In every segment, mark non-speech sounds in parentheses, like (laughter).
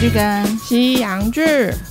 剧跟西洋剧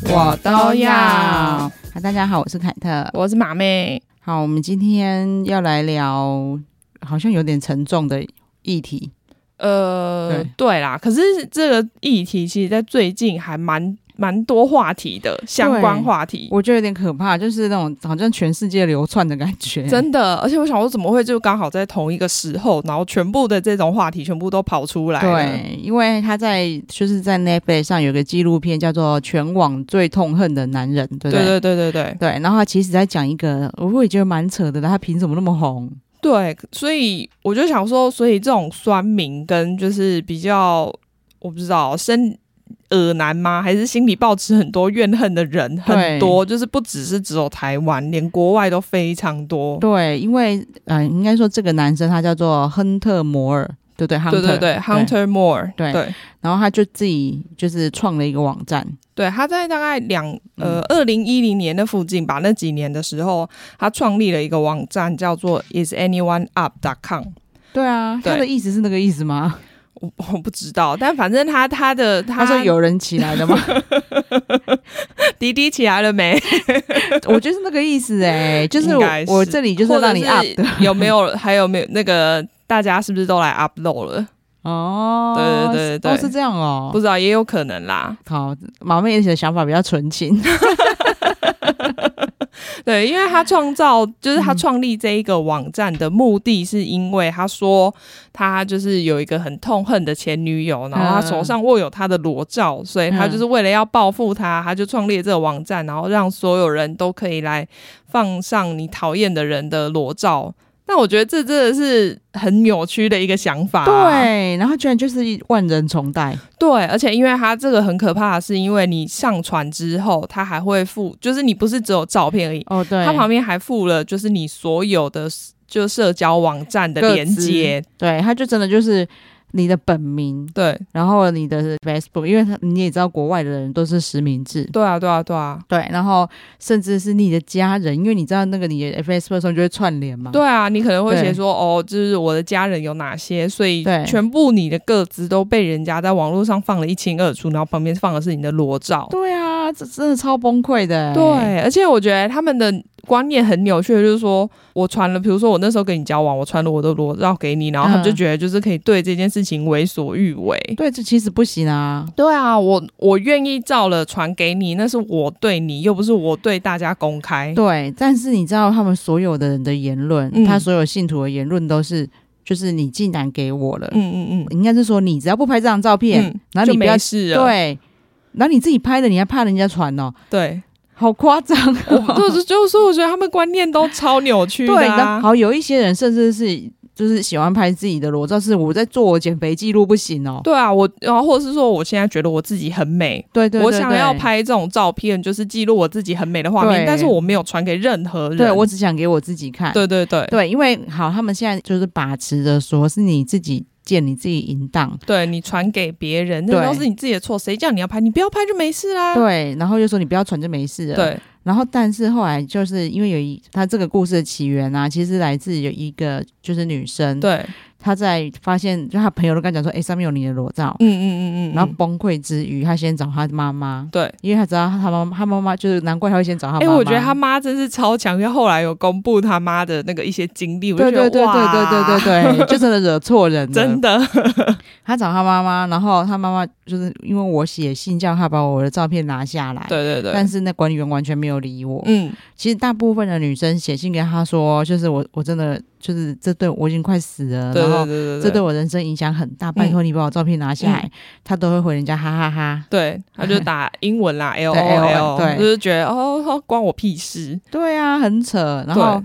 我都要。好，大家好，我是凯特，我是马妹。好，我们今天要来聊好像有点沉重的议题。呃，对，对啦，可是这个议题其实在最近还蛮。蛮多话题的相关话题，我觉得有点可怕，就是那种好像全世界流窜的感觉，真的。而且我想说，怎么会就刚好在同一个时候，然后全部的这种话题全部都跑出来？对，因为他在就是在 Netflix 上有个纪录片叫做《全网最痛恨的男人》，对不对？对对对对对对。然后他其实在讲一个，我会觉得蛮扯的，他凭什么那么红？对，所以我就想说，所以这种酸民跟就是比较，我不知道生。恶男吗？还是心里抱持很多怨恨的人很多？就是不只是只有台湾，连国外都非常多。对，因为嗯、呃，应该说这个男生他叫做亨特·摩尔，对不对？对对对，Hunter Moore，对对。然后他就自己就是创了一个网站。对，他在大概两呃二零一零年的附近吧，那几年的时候，他创立了一个网站，叫做 IsAnyoneUp.com。对啊，他的意思是那个意思吗？我我不知道，但反正他他的他，他说有人起来了吗？(laughs) 滴滴起来了没？(laughs) 我觉得是那个意思哎、欸，就是我，是我这里就是让你 up 的，有没有？还有没有那个大家是不是都来 upload 了？哦，对对对对，都是这样哦，不知道也有可能啦。好，马妹的想法比较纯情。(laughs) (laughs) 对，因为他创造，就是他创立这一个网站的目的是因为他说他就是有一个很痛恨的前女友，然后他手上握有他的裸照，所以他就是为了要报复他，他就创立了这个网站，然后让所有人都可以来放上你讨厌的人的裸照。那我觉得这真的是很扭曲的一个想法，啊，对。然后居然就是万人崇拜，对。而且因为它这个很可怕的是，因为你上传之后，它还会附，就是你不是只有照片而已，哦，对。它旁边还附了，就是你所有的就社交网站的连接，对。它就真的就是。你的本名对，然后你的 Facebook，因为他你也知道国外的人都是实名制，对啊，对啊，对啊，对，然后甚至是你的家人，因为你知道那个你的 Facebook 上就会串联嘛，对啊，你可能会写说哦，就是我的家人有哪些，所以全部你的个资都被人家在网络上放了一清二楚，然后旁边放的是你的裸照，对啊，这真的超崩溃的，对，而且我觉得他们的。观念很扭曲，就是说我传了，比如说我那时候跟你交往，我传了我的裸照给你，然后他们就觉得就是可以对这件事情为所欲为。嗯、对，这其实不行啊。对啊，我我愿意照了传给你，那是我对你，又不是我对大家公开。对，但是你知道他们所有的人的言论，嗯、他所有信徒的言论都是，就是你竟然给我了，嗯嗯嗯，应该是说你只要不拍这张照片，嗯、然后你不要试，对，然后你自己拍的，你还怕人家传哦？对。好夸张！我就是就是说，我觉得他们观念都超扭曲的、啊。对，那好，有一些人甚至是就是喜欢拍自己的裸照，是我在做我减肥记录不行哦。对啊，我然后或者是说，我现在觉得我自己很美，对对，对，对，我想要拍这种照片，就是记录我自己很美的画面，但是我没有传给任何人，对，我只想给我自己看。对对对对，因为好，他们现在就是把持着说是你自己。见你自己淫荡，对你传给别人，那都是你自己的错。谁叫你要拍？你不要拍就没事啦。对，然后又说你不要传就没事了。对，然后但是后来就是因为有一他这个故事的起源啊，其实来自有一个就是女生。对。他在发现，就他朋友都跟他讲说，哎，上面有你的裸照，嗯嗯嗯嗯，然后崩溃之余，他先找他妈妈，对，因为他知道他妈，他妈妈就是难怪他会先找他。哎，我觉得他妈真是超强，因为后来有公布他妈的那个一些经历，我觉得，对对对对对对对，就真的惹错人，真的。他找他妈妈，然后他妈妈就是因为我写信叫他把我的照片拿下来，对对对，但是那管理员完全没有理我，嗯，其实大部分的女生写信给他说，就是我我真的。就是这对我已经快死了，对对对对对，然后这对我人生影响很大。拜托你把我照片拿下来，嗯、他都会回人家哈哈哈哈。对，他就打英文啦，(laughs) L O L，对，就是觉得哦，关我屁事。对啊，很扯。然后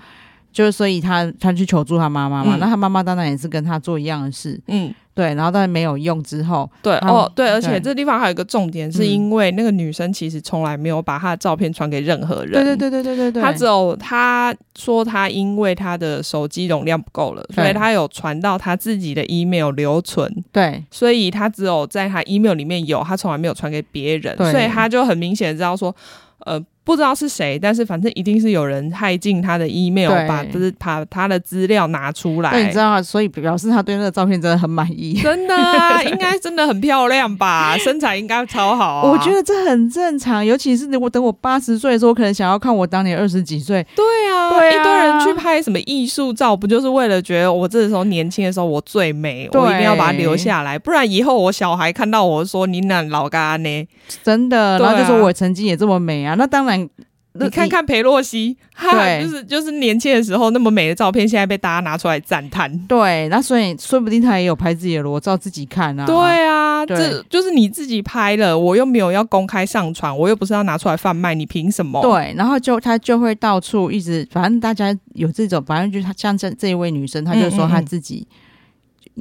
就是所以他他去求助他妈妈嘛，那、嗯、他妈妈当然也是跟他做一样的事。嗯。对，然后但是没有用之后，对哦，对，而且这地方还有一个重点，是因为那个女生其实从来没有把她的照片传给任何人，对对对对对对对，她只有她说她因为她的手机容量不够了，所以她有传到她自己的 email 留存，对，所以她只有在她 email 里面有，她从来没有传给别人，所以她就很明显知道说，呃。不知道是谁，但是反正一定是有人害进他的 email，把就是把他的资料拿出来。对，你知道，所以表示他对那个照片真的很满意。真的啊，(laughs) 应该真的很漂亮吧？身材应该超好啊。我觉得这很正常，尤其是我等我八十岁的时候，我可能想要看我当年二十几岁。对啊，对啊，一堆人去拍什么艺术照，不就是为了觉得我这时候年轻的时候我最美，我一定要把它留下来，不然以后我小孩看到我说你那老嘎呢？真的，然后就说我曾经也这么美啊。那当然。你看看裴洛西，对，就是就是年轻的时候那么美的照片，现在被大家拿出来赞叹。对，那所以说不定他也有拍自己的裸照自己看啊。对啊，对这就是你自己拍了，我又没有要公开上传，我又不是要拿出来贩卖，你凭什么？对，然后就他就会到处一直，反正大家有这种，反正就是他像这这一位女生，她就说她自己。嗯嗯嗯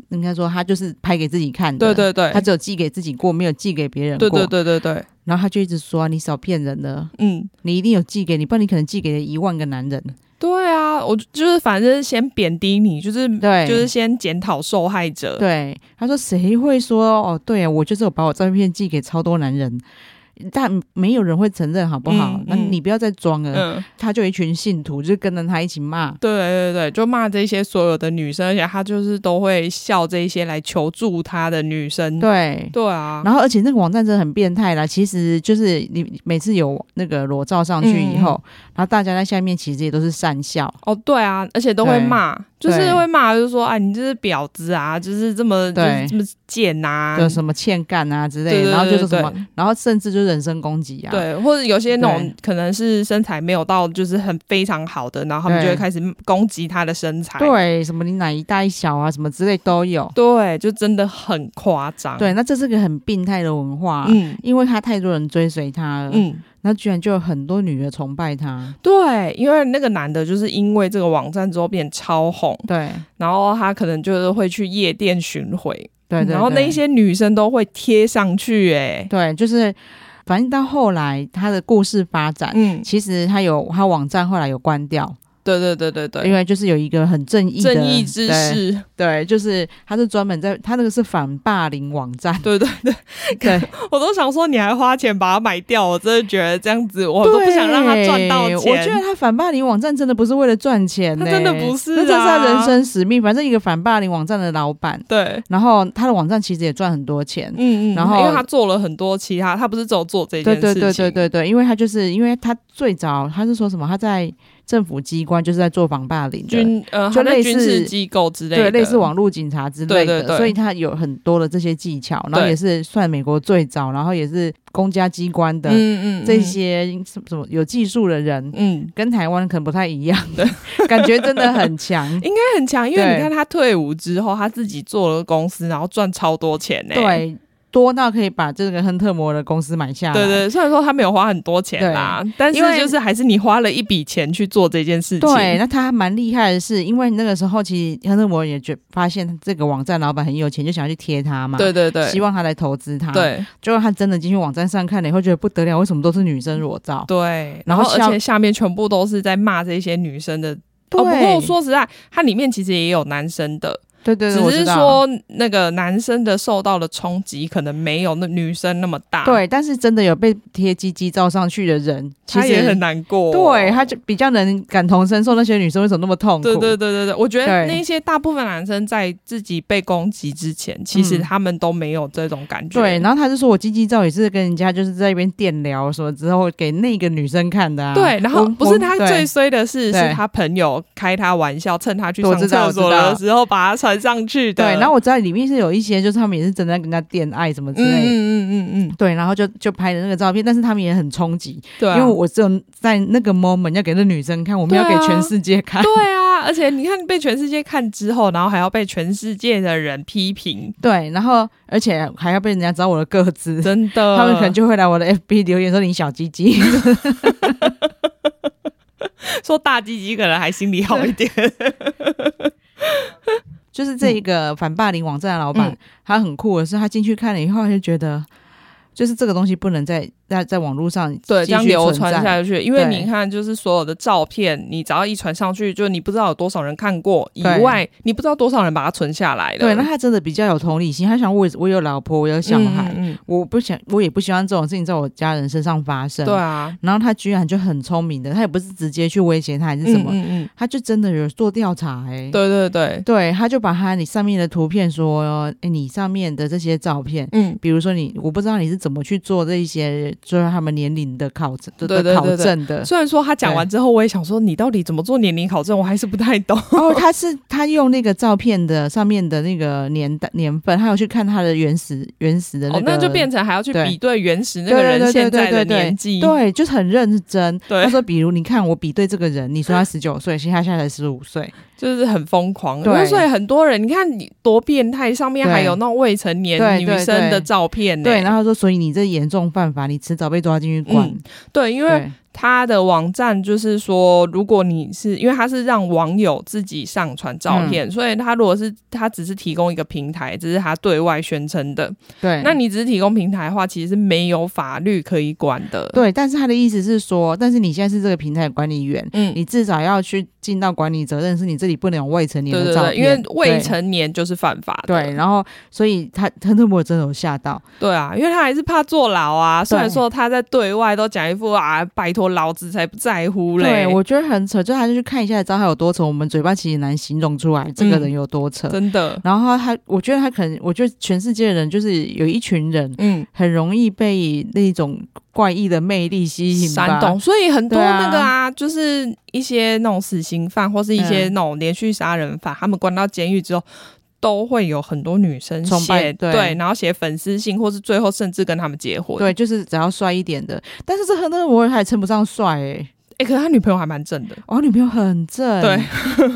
应该说，他就是拍给自己看的。对对对，他只有寄给自己过，没有寄给别人过。对对对对对。然后他就一直说：“你少骗人了，嗯，你一定有寄给你，不然你可能寄给了一万个男人。”对啊，我就是反正先贬低你，就是对，就是先检讨受害者。对，他说：“谁会说哦？对啊，我就是有把我照片寄给超多男人。”但没有人会承认，好不好？那、嗯嗯、你不要再装了。嗯、他就一群信徒，就跟着他一起骂。对对对，就骂这些所有的女生，而且他就是都会笑这些来求助他的女生。对对啊，然后而且那个网站真的很变态啦。其实就是你每次有那个裸照上去以后，嗯、然后大家在下面其实也都是讪笑。哦，对啊，而且都会骂。就是会骂，就是说，啊，你这是婊子啊，就是这么就是这么贱呐，就什么欠干啊之类然后就是什么，然后甚至就是人身攻击啊，对，或者有些那种可能是身材没有到就是很非常好的，然后他们就会开始攻击他的身材，对，什么你奶一大一小啊，什么之类都有，对，就真的很夸张，对，那这是个很病态的文化，嗯，因为他太多人追随他了，嗯。那居然就有很多女的崇拜他，对，因为那个男的就是因为这个网站之后变超红，对，然后他可能就是会去夜店巡回，对，对，对，然后那一些女生都会贴上去，哎，对，就是反正到后来他的故事发展，嗯，其实他有他网站后来有关掉。对对对对对，因为就是有一个很正义的正义之士，对，就是他是专门在他那个是反霸凌网站，对对对。对，我都想说你还花钱把它买掉，我真的觉得这样子我都不想让他赚到钱。我觉得他反霸凌网站真的不是为了赚钱，他真的不是，那这是他人生使命。反正一个反霸凌网站的老板，对，然后他的网站其实也赚很多钱，嗯嗯，然后因为他做了很多其他，他不是只有做这件事情，对对对对对对，因为他就是因为他最早他是说什么？他在。政府机关就是在做防霸凌的，军呃，就类似军事机构之类的，对，类似网络警察之类的，对对对，所以他有很多的这些技巧，然后也是算美国最早，然后也是公家机关的，嗯嗯，这些什么什么有技术的人，嗯，跟台湾可能不太一样的，(laughs) 感觉真的很强，(laughs) 应该很强，因为你看他退伍之后，他自己做了个公司，然后赚超多钱呢，对。多到可以把这个亨特摩的公司买下来。对对，虽然说他没有花很多钱啦，但是就是还是你花了一笔钱去做这件事情。对，那他蛮厉害的是，因为那个时候其实亨特摩也觉发现这个网站老板很有钱，就想要去贴他嘛。对对对，希望他来投资他。对，结果他真的进去网站上看了以后，觉得不得了，为什么都是女生裸照？对，然后而且下面全部都是在骂这些女生的。哦，不过说实在，它里面其实也有男生的。对对，对，只是说那个男生的受到的冲击可能没有那女生那么大。对，但是真的有被贴鸡鸡照上去的人，其实他也很难过。对，他就比较能感同身受那些女生为什么那么痛苦。对对对对对，我觉得那些大部分男生在自己被攻击之前，其实他们都没有这种感觉。对，然后他就说我鸡鸡照也是跟人家就是在一边电聊什么之后给那个女生看的啊。对，然后不是他最衰的是，是他朋友开他玩笑，趁他去上厕所的时候把他传上去的。对，然后我知道里面是有一些，就是他们也是真的跟人家恋爱什么之类的，嗯嗯嗯嗯，对，然后就就拍的那个照片，但是他们也很冲击，对、啊，因为我只有在那个 moment 要给那女生看，我们要给全世界看，对啊，对啊，而且你看被全世界看之后，然后还要被全世界的人批评，对，然后而且还要被人家知道我的个子，真的，他们可能就会来我的 FB 留言说你小鸡鸡，(laughs) 说大鸡鸡可能还心里好一点。就是这一个反霸凌网站的老板，嗯、他很酷的是，他进去看了以后，他就觉得，就是这个东西不能再在在网络上对这样流传下去，因为你看，就是所有的照片，你只要一传上去，就你不知道有多少人看过，以外你不知道多少人把它存下来了。对，那他真的比较有同理心，他想我我有老婆，我有小孩，嗯嗯、我不想，我也不希望这种事情在我家人身上发生。对啊，然后他居然就很聪明的，他也不是直接去威胁他还是什么，他就真的有做调查、欸，哎，对对对对，他就把他你上面的图片说，哎，你上面的这些照片，嗯，比如说你，我不知道你是怎么去做这一些，就是他们年龄。的考证，对对对，考证的。虽然说他讲完之后，我也想说，你到底怎么做年龄考证？我还是不太懂。哦，他是他用那个照片的上面的那个年代年份，他要去看他的原始原始的那个，哦，那就变成还要去比对原始那个人现在的年纪，对，就是很认真。他说，比如你看我比对这个人，你说他十九岁，其实他现在才十五岁。就是很疯狂，对，所以很多人，你看你多变态，上面还有那种未成年女生的照片呢。对，然后说，所以你这严重犯法，你迟早被抓进去关。嗯，对，因为。他的网站就是说，如果你是因为他是让网友自己上传照片，嗯、所以他如果是他只是提供一个平台，只是他对外宣称的。对，那你只是提供平台的话，其实是没有法律可以管的。对，但是他的意思是说，但是你现在是这个平台的管理员，嗯，你至少要去尽到管理责任，是你这里不能有未成年的照因为未成年就是犯法的。对，然后所以他他特摩真的有吓到。对啊，因为他还是怕坐牢啊。虽然说他在对外都讲一副啊，拜托。老子才不在乎嘞！对，我觉得很扯，就他就去看一下，知道他有多扯。我们嘴巴其实难形容出来，这个人有多扯，嗯、真的。然后他，我觉得他可能，我觉得全世界的人就是有一群人，嗯，很容易被那种怪异的魅力吸引、煽动，所以很多那个啊，啊就是一些那种死刑犯或是一些那种连续杀人犯，嗯、他们关到监狱之后。都会有很多女生写对，对，然后写粉丝信，或是最后甚至跟他们结婚。对，就是只要帅一点的，但是这很多我还称不上帅哎。哎，可是他女朋友还蛮正的，哦，女朋友很正，对，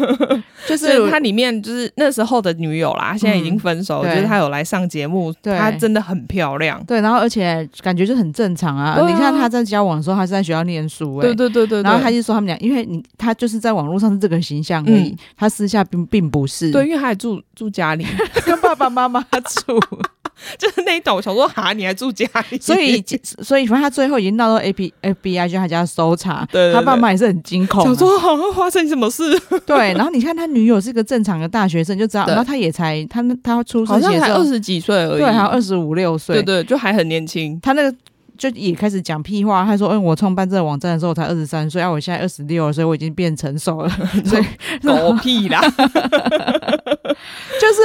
(laughs) 就是他里面就是那时候的女友啦，现在已经分手，就是他有来上节目，她真的很漂亮，对，然后而且感觉就很正常啊。你看他在交往的时候，他是在学校念书，哎，对对对对，然后他就说他们�俩，因为你他就是在网络上是这个形象而已，他私下并并不是，对，因为他还住住家里，(laughs) 跟爸爸妈妈住。(laughs) (laughs) 就是那一种，想说哈，你还住家里，所以所以反正他最后已经闹到 A P F B I 去他家搜查，对，对，对，他爸妈也是很惊恐，想说好像发生什么事。(laughs) 对，然后你看他女友是个正常的大学生，就知道，然后他也才他他出生好像才二十几岁而已，对，还有二十五六岁，对，对对，就还很年轻。他那个。就也开始讲屁话，他说：“嗯，我创办这个网站的时候我才二十三岁，啊，我现在二十六，所以我已经变成熟了。(laughs) ”所以狗屁啦，就是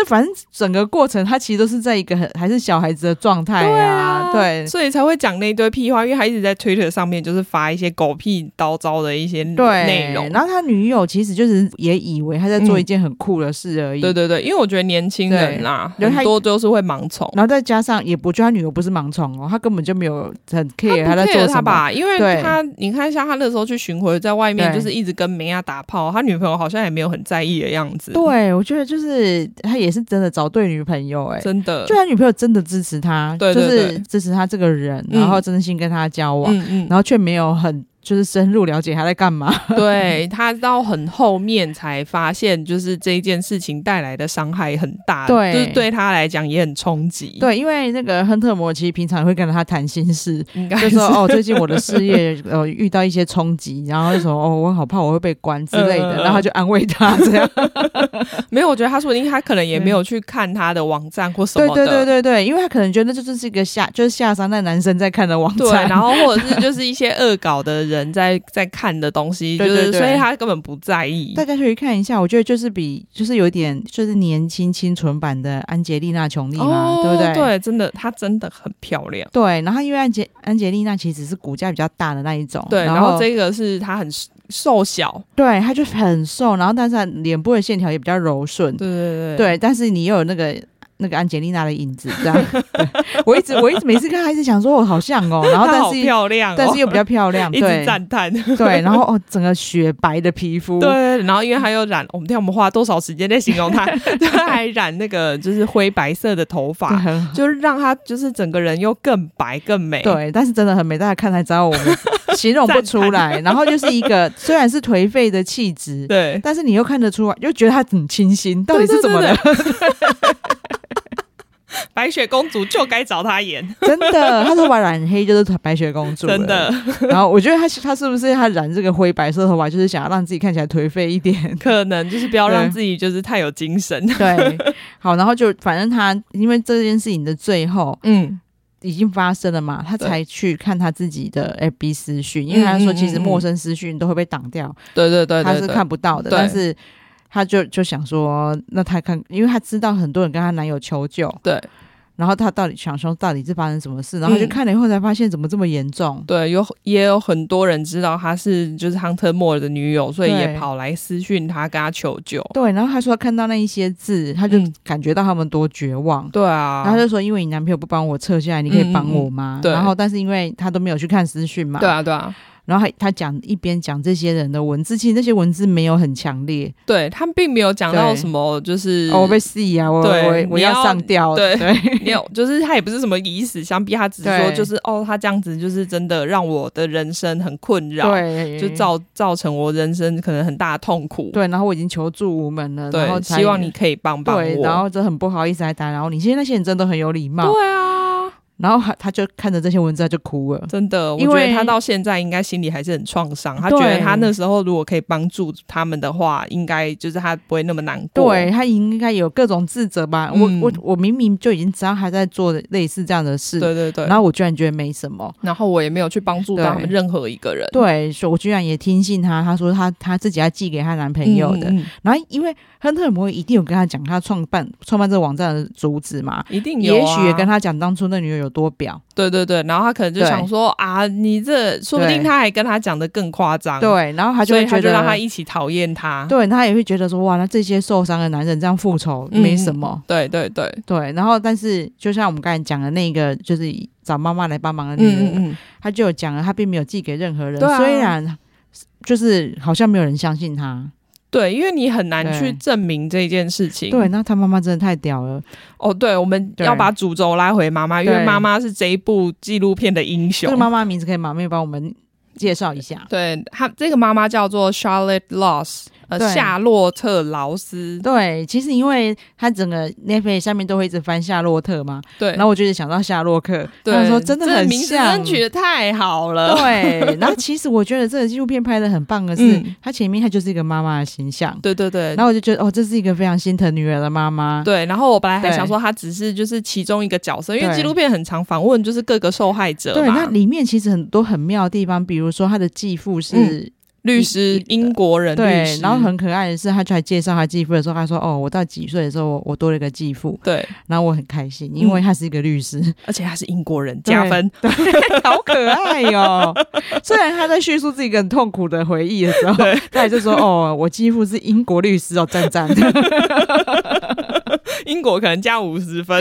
反正整个过程他其实都是在一个很还是小孩子的状态啊，啊对，所以才会讲那一堆屁话，因为他一直在 Twitter 上面就是发一些狗屁叨叨的一些内容。然后他女友其实就是也以为他在做一件很酷的事而已。嗯、对对对，因为我觉得年轻人啊，很多都是会盲从，然后再加上也不觉得他女友不是盲从哦，他根本就没有。很 care 他，在做他吧，因为他你看像他那时候去巡回，在外面就是一直跟梅亚打炮，他女朋友好像也没有很在意的样子。对，我觉得就是他也是真的找对女朋友、欸，哎，真的，就他女朋友真的支持他，对对对就是支持他这个人，然后真心跟他交往，然后却没有很。就是深入了解他在干嘛，(laughs) 对，他到很后面才发现，就是这件事情带来的伤害很大，对，就是对他来讲也很冲击。对，因为那个亨特摩其实平常会跟他谈心事，就说哦，最近我的事业 (laughs) 呃遇到一些冲击，然后就说哦，我好怕我会被关之类的，然后他就安慰他这样。(laughs) 没有，我觉得他说因为他可能也没有去看他的网站或什么的，对对对对对，因为他可能觉得这就是一个下就是下山的男生在看的网站，对，然后或者是就是一些恶搞的。人在在看的东西，就是所以他根本不在意。大家可以看一下，我觉得就是比就是有点就是年轻清纯版的安吉丽娜·琼丽嘛，哦、对不对？对，真的，她真的很漂亮。对，然后因为安杰安吉丽娜其实是骨架比较大的那一种，对，然后，然后这个是她很瘦小，对，她就很瘦，然后但是脸部的线条也比较柔顺，对对对，对，但是你又有那个。那个安吉丽娜的影子，这样，我一直我一直每次看，还是想说我好像哦，然后但是漂亮，但是又比较漂亮，(laughs) 对，一直赞叹，(laughs) 对，然后哦，整个雪白的皮肤，对，然后因为还有染，我们看我们花多少时间在形容他，(laughs) 他还染那个就是灰白色的头发，就是让他就是整个人又更白更美，对，但是真的很美，大家看才知道我们形容不出来，然后就是一个虽然是颓废的气质，对，但是你又看得出来，又觉得他很清新，到底是怎么了？(laughs) 白雪公主就该找他演，(laughs) 真的，他头发染黑就是白雪公主，真的。然后我觉得他他是不是他染这个灰白色头发，就是想要让自己看起来颓废一点，可能就是不要让自己就是太有精神。对，好，然后就反正他因为这件事情的最后，嗯。已经发生了嘛，他才去看他自己的 FB 私讯，因为他说其实陌生私讯都会被挡掉，对对对，他是看不到的，但是他就就想说，那他看，因为他知道很多人跟他男友求救，对。然后他到底想说，到底是发生什么事？然后就看了以后才发现，怎么这么严重？嗯、对，有也有很多人知道她是就是亨特莫尔的女友，所以也跑来私讯他，跟他求救。对，然后他说看到那一些字，他就感觉到他们多绝望。对啊，然后他就说，因为你男朋友不帮我撤下来，你可以帮我吗？嗯、对。然后，但是因为他都没有去看私讯嘛。对啊，对啊。然后他他讲一边讲这些人的文字，其实那些文字没有很强烈，对他们并没有讲到什么，就是我被戏啊，我我我要上吊，对对，(laughs) 没有，就是他也不是什么以死相逼，他只是说就是哦，他这样子就是真的让我的人生很困扰，对，就造造成我人生可能很大的痛苦，对，然后我已经求助无门了，然后希望你可以帮帮我，对，然后就很不好意思来打扰你，现在那些人真的很有礼貌，对啊。然后他他就看着这些文字他就哭了，真的，因为我觉得他到现在应该心里还是很创伤。他觉得他那时候如果可以帮助他们的话，应该就是他不会那么难过。对，他应该有各种自责吧？嗯、我我我明明就已经知道他在做类似这样的事，对对对。然后我居然觉得没什么，然后我也没有去帮助到他们任何一个人。对，所以我居然也听信他，他说他他自己要寄给他男朋友的。嗯嗯、然后因为亨特摩一定有跟他讲他创办创办这个网站的主旨嘛，一定有、啊，也许也跟他讲当初那女友有多表。对。对对，然后他可能就想说啊，你这说不定他还跟他讲的更夸张。对，然后他就会觉得让他一起讨厌他。对，他也会觉得说哇，那这些受伤的男人这样复仇没什么。嗯、对对对对，然后但是就像我们刚才讲的那个，就是找妈妈来帮忙的女人，嗯嗯、他就有讲了，他并没有寄给任何人，啊、虽然就是好像没有人相信他。对，因为你很难去证明这件事情。对，那他妈妈真的太屌了。哦，对，我们要把主轴拉回妈妈，因为妈妈是这一部纪录片的英雄。这个妈妈名字可以麻妹帮我们介绍一下。对，她这个妈妈叫做 Charlotte Loss。夏洛特劳斯，对，其实因为他整个 Netflix 下面都会一直翻夏洛特嘛，对，然后我就想到夏洛克，对，他说真的很像，名字取得太好了，对。然后其实我觉得这个纪录片拍的很棒的是，他前面他就是一个妈妈的形象，对对对。然后我就觉得哦，这是一个非常心疼女儿的妈妈，对。然后我本来还想说，他只是就是其中一个角色，因为纪录片很常访问就是各个受害者，对。那里面其实很多很妙的地方，比如说他的继父是。律师，英国人律师。对，然后很可爱的是，他就还介绍他继父的时候，他说：“哦，我到几岁的时候，我多了一个继父。”对，然后我很开心，因为他是一个律师，嗯、而且他是英国人，(laughs) 加分，对，(laughs) 好可爱哟、哦。(laughs) 虽然他在叙述自己很痛苦的回忆的时候，对他也就说：“哦，我继父是英国律师哦，赞赞。”英国可能加五十分。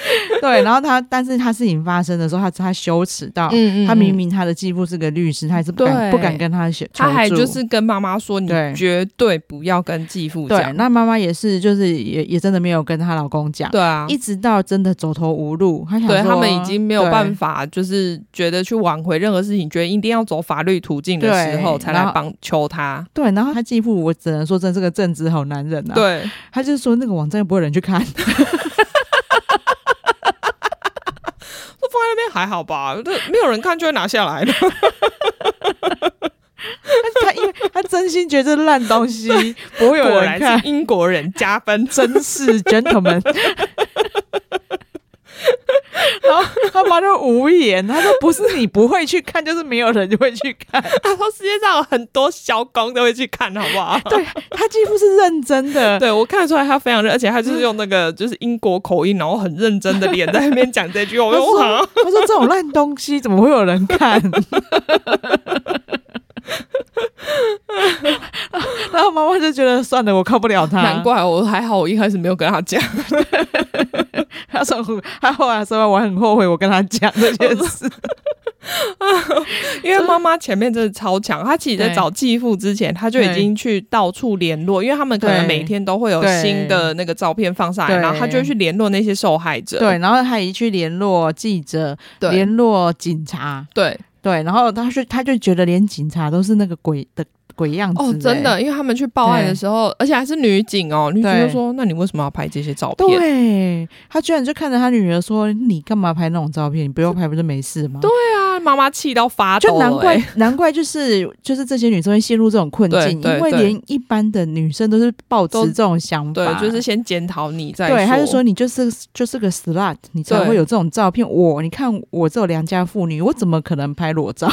(laughs) 对，然后他，但是他事情发生的时候，他他羞耻到，嗯嗯，他明明他的继父是个律师，他还是不敢不敢跟他求，他还就是跟妈妈说，你绝对不要跟继父讲。对，那妈妈也是，就是也也真的没有跟她老公讲。对啊，一直到真的走投无路，他想说对他们已经没有办法，就是觉得去挽回任何事情，觉得一定要走法律途径的时候，才来帮求他。对，然后他继父，我只能说，真是个正直好男人啊。对，他就是说那个网站又不会有人去看。(laughs) 放在那边还好吧，(laughs) 这没有人看就会拿下来的。他因为他真心觉得这烂东西 (laughs) 不会有人看，英国人加分，真是 gentleman。(laughs) 然后他妈就无言，他说：“不是你不会去看，就是没有人就会去看。(laughs) ”他说：“世界上有很多小工都会去看，好不好？”对，他几乎是认真的，(laughs) 对我看得出来他非常认，而且他就是用那个就是英国口音，然后很认真的脸在那边讲这句话。我说：“他说这种烂东西怎么会有人看？”然后妈妈就觉得算了，我靠不了他。难怪我还好，我一开始没有跟他讲。他说他后来说，我很后悔我跟他讲这件事。(laughs) 因为妈妈前面真的超强，她其实在找继父之前，她就已经去到处联络，因为他们可能每天都会有新的那个照片放上来，然后她就会去联络那些受害者。对，然后她也去联络记者，联络警察。对。对，然后他就他就觉得连警察都是那个鬼的鬼样子、欸。哦，真的，因为他们去报案的时候，而且还是女警哦，女警就说：“那你为什么要拍这些照片？”对，他居然就看着他女儿说：“你干嘛拍那种照片？你不要拍不就没事吗？”对啊，妈妈气到发抖、欸，就难怪难怪就是就是这些女生会陷入这种困境，因为连一般的女生都是抱持这种想法，对，就是先检讨你再。对，他就说你就是就是个 slut，你才会有这种照片。我你看我这种良家妇女，我怎么可能拍裸照？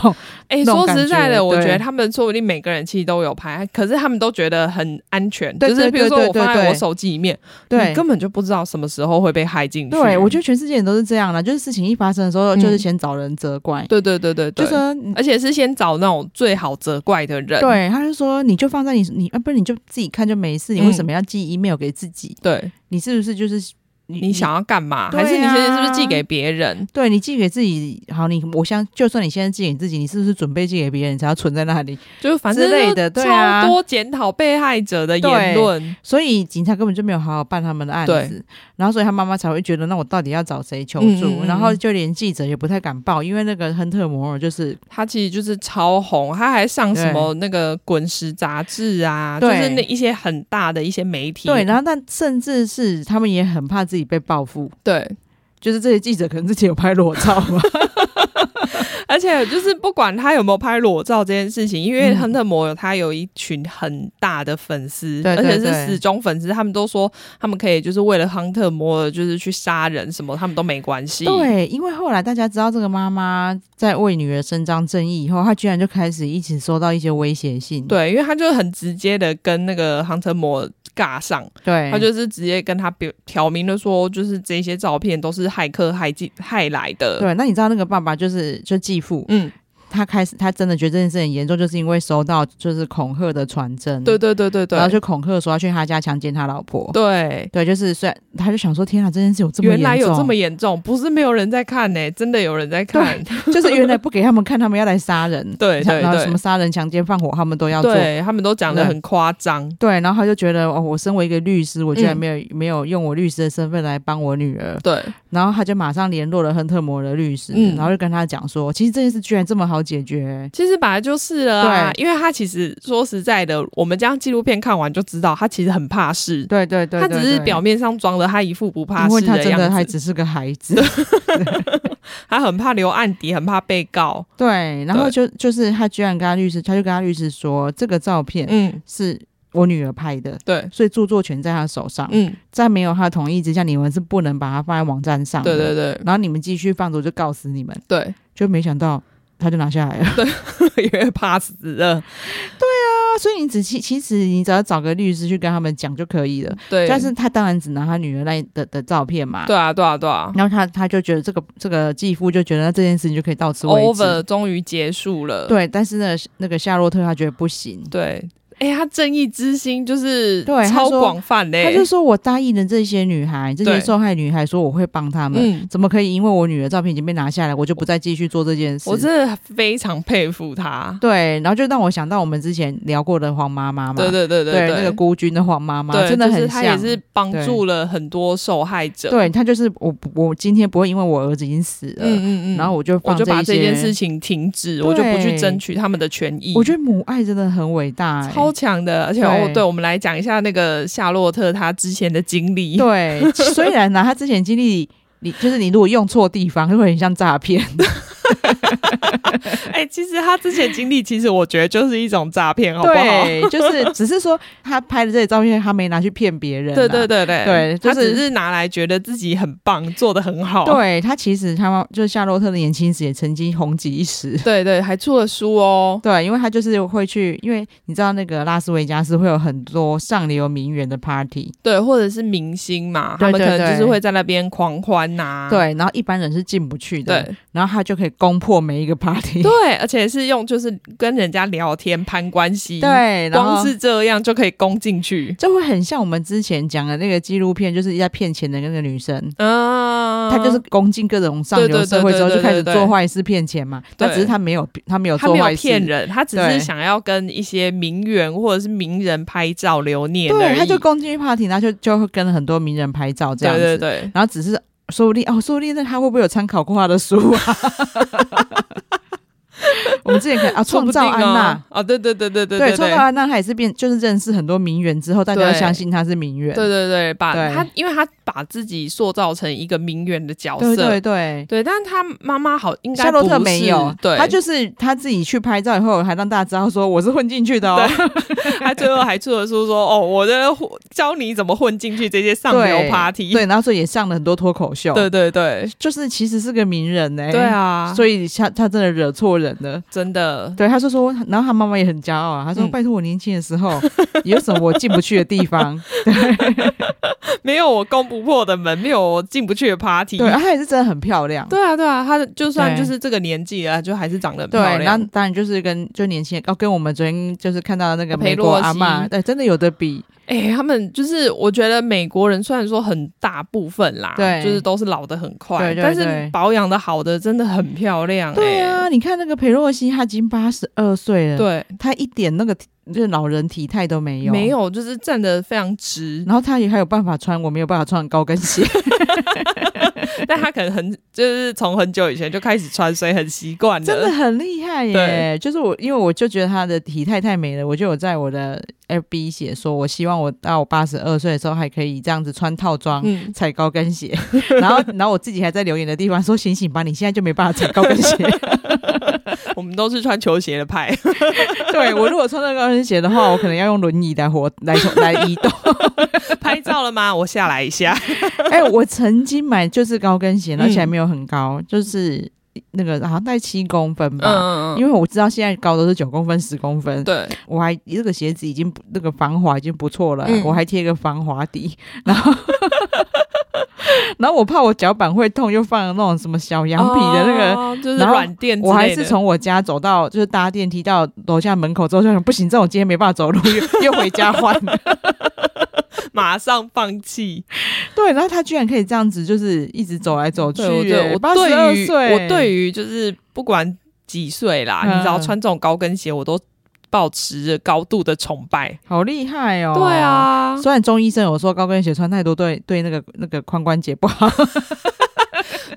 哎、欸，说实在的，我觉得他们说不定每个人其实都有拍，可是他们都觉得很安全。对就是比如说我放在我手机里面，对，你根本就不知道什么时候会被害进去。对，我觉得全世界人都是这样的，就是事情一发生的时候，就是先找人责怪。对对对对对，就说而且是先找那种最好责怪的人。对，他就说你就放在你你啊，不是你就自己看就没事，你为什么要寄 email 给自己？嗯、对，你是不是就是？你，你想要干嘛？啊、还是你现在是不是寄给别人？对，你寄给自己好，你我想就算你现在寄给自己，你是不是准备寄给别人，才要存在那里？就是反正类的，对啊，多检讨被害者的言论，所以警察根本就没有好好办他们的案子，然后所以他妈妈才会觉得，那我到底要找谁求助？嗯嗯嗯，然后就连记者也不太敢报，因为那个亨特摩尔就是他其实就是超红，他还上什么那个滚石杂志啊，就是那一些很大的一些媒体，对，然后但甚至是他们也很怕自己被报复。对，就是这些记者可能之前有拍裸照嘛，(laughs) 而且就是不管他有没有拍裸照这件事情，因为亨特摩尔他有一群很大的粉丝，嗯、而且是死忠粉丝，他们都说他们可以就是为了亨特摩尔就是去杀人什么，他们都没关系。对，因为后来大家知道这个妈妈在为女儿伸张正义以后，她居然就开始一起收到一些威胁信。对，因为她就很直接的跟那个亨特摩尔。尬上，对，他就是直接跟他表挑明了说，就是这些照片都是骇客害进害来的。对，那你知道那个爸爸就是就继父，嗯。他开始，他真的觉得这件事很严重，就是因为收到就是恐吓的传真，对对对对对，然后就恐吓说要去他家强奸他老婆，对。对，就是虽然他就想说，天啊，这件事有这么严重，原来有这么严重，不是没有人在看呢、欸，真的有人在看，就是原来不给他们看，他们要来杀人，(laughs) 对，对，对，然后什么杀人、强奸、放火，他们都要做，对，他们都讲的很夸张，对，然后他就觉得哦，我身为一个律师，我居然没有、嗯、没有用我律师的身份来帮我女儿，对，然后他就马上联络了亨特摩尔的律师，嗯、然后就跟他讲说，其实这件事居然这么好解决。其实本来就是了啊，对因为他其实说实在的，我们将纪录片看完就知道，他其实很怕事。对对对，对，他只是表面上装的他一副不怕事的样子，因为他真的还只是个孩子，(laughs) (laughs) 他很怕留案底，很怕被告。对，然后就就是他居然跟他律师，他就跟他律师说，这个照片嗯是我女儿拍的，对，所以著作权在他手上。嗯，在没有他的同意之下，你们是不能把它放在网站上的。对对对，然后你们继续放着，我就告死你们。对，就没想到。他就拿下来了，对，(laughs) 因为怕死了。对啊，所以你只其其实你只要找个律师去跟他们讲就可以了。对，但是他当然只拿他女儿那的的照片嘛。对啊，对啊，对啊。然后他他就觉得这个这个继父就觉得这件事情就可以到此为止，over，终于结束了。对，但是呢，那个夏洛特他觉得不行。对。哎、欸，他正义之心就是对超广泛的。他就说：“我答应了这些女孩，这些受害女孩，说我会帮他们。嗯、怎么可以因为我女儿照片已经被拿下来，我就不再继续做这件事？”我真的非常佩服他。对，然后就让我想到我们之前聊过的黄妈妈嘛。对对对对，对，那个孤军的黄妈妈，对真的很像。他也是帮助了很多受害者。对，他就是我，我今天不会因为我儿子已经死了，嗯嗯嗯，然后我就我就把这件事情停止，我就不去争取他们的权益。我觉得母爱真的很伟大，欸，超强的，而且。哦，对，我们来讲一下那个夏洛特他之前的经历。对，虽然呢，他之前经历，你就是你如果用错地方，就会很像诈骗。(laughs) (laughs) 哎、欸，其实他之前经历，其实我觉得就是一种诈骗，好不好？对，就是只是说他拍的这些照片，他没拿去骗别人。对对对对，对，就是、他只是拿来觉得自己很棒，做的很好。对，他其实他就是夏洛特的年轻时也曾经红极一时。对对，还出了书哦。对，因为他就是会去，因为你知道那个拉斯维加斯会有很多上流名媛的 party，对，或者是明星嘛，他们可能就是会在那边狂欢呐、啊。对，然后一般人是进不去的。对，然后他就可以。攻破每一个 party，对，而且是用就是跟人家聊天攀关系，对，光是这样就可以攻进去，就会很像我们之前讲的那个纪录片，就是在骗钱的那个女生，啊，她就是攻进各种上流社会之后就开始做坏事骗钱嘛，但只是她没有，她没有做坏事，骗人，她只是想要跟一些名媛或者是名人拍照留念，对，她就攻进去 party，然后就就会跟很多名人拍照这样子，对对对，然后只是。说不定哦，说不定那他会不会有参考过他的书啊？(laughs) (laughs) 我们之前看啊，创造安娜啊，对对对对对对，创造安娜，她也是变，就是认识很多名媛之后，大家相信她是名媛。对对对，把她，因为她把自己塑造成一个名媛的角色。对对对对，但是她妈妈好，应该夏洛特没有，对，她就是她自己去拍照以后，还让大家知道说我是混进去的哦。(laughs) 她最后还出了书说，哦，我的教你怎么混进去这些上流 party。对，然后所以也上了很多脱口秀。对对对，就是其实是个名人呢。对啊，所以她她真的惹错人了，真的。对，他就说，然后他妈妈也很骄傲啊，他说：“拜托我年轻的时候有什么我进不去的地方？(laughs) 对，(laughs) 没有我攻不破的门，没有我进不去的 party。对，他也是真的很漂亮。对啊，对啊，他就算就是这个年纪啊，就还是长得很漂亮。对，然后当然就是跟就年轻人，哦，跟我们昨天就是看到那个美国阿妈，对，真的有的比。哎、欸，他们就是我觉得美国人虽然说很大部分啦，对，就是都是老的很快，但是保养的好的真的很漂亮、欸。对啊，你看那个裴洛西，她已经八十二岁了，对，她一点那个就是老人体态都没有，没有，就是站得非常直，然后他也还有办法穿，我没有办法穿高跟鞋。(laughs) 但他可能很就是从很久以前就开始穿，所以很习惯了，真的很厉害耶！对就是我，因为我就觉得他的体态太美了，我就有在我的 FB 写说，我希望我到我八十二岁的时候还可以这样子穿套装、嗯、踩高跟鞋。(laughs) 然后，然后我自己还在留言的地方说：“醒醒吧，你现在就没办法踩高跟鞋。(laughs) ”我们都是穿球鞋的派。对，我如果穿那高跟鞋的话，我可能要用轮椅来活来来移动。(laughs) 拍照了吗？我下来一下。(laughs) 哎、欸，我曾经买就是高跟鞋，而且还没有很高，嗯、就是那个好像带七公分吧。嗯嗯嗯。因为我知道现在高都是九公分、十公分。对。我还这个鞋子已经那个防滑已经不错了，嗯、我还贴个防滑底，然后。(laughs) 然后我怕我脚板会痛，又放了那种什么小羊皮的那个，哦、就是软垫。我还是从我家走到，就是搭电梯到楼下门口之后，就想不行，这种今天没办法走路，又 (laughs) 又回家换了，(laughs) 马上放弃。对，然后他居然可以这样子，就是一直走来走去。对，我八十二岁，我对于就是不管几岁啦，嗯、你知道穿这种高跟鞋，我都。保持着高度的崇拜，好厉害哦！对啊，虽然中医生有说高跟鞋穿太多对对那个那个髋关节不好。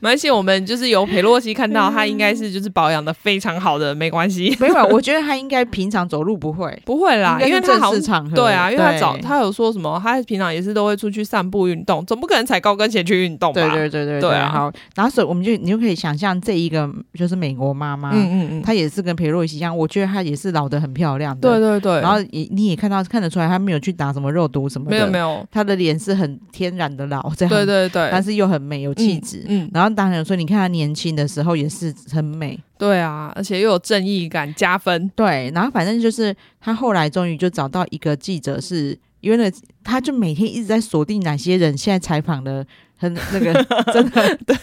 没关系，我们就是由裴洛西看到他应该是就是保养的非常好的，没关系。(laughs) 没有，我觉得他应该平常走路不会，(laughs) 不会啦，因为他好场合对啊，因为他早他有说什么，他平常也是都会出去散步运动，总不可能踩高跟鞋去运动吧？对对对对对啊！好，然后所以我们就你就可以想象这一个就是美国妈妈，嗯嗯嗯，她也是跟裴洛西一样，我觉得她也是老的很漂亮的，对对对。然后你你也看到看得出来，她没有去打什么肉毒什么的，没有没有，她的脸是很天然的老，这样对对对，但是又很美有气质，嗯。然后当然说你看他。年轻的时候也是很美，对啊，而且又有正义感，加分。对，然后反正就是他后来终于就找到一个记者是，是因为呢，他就每天一直在锁定哪些人现在采访的很那个 (laughs) 真的对，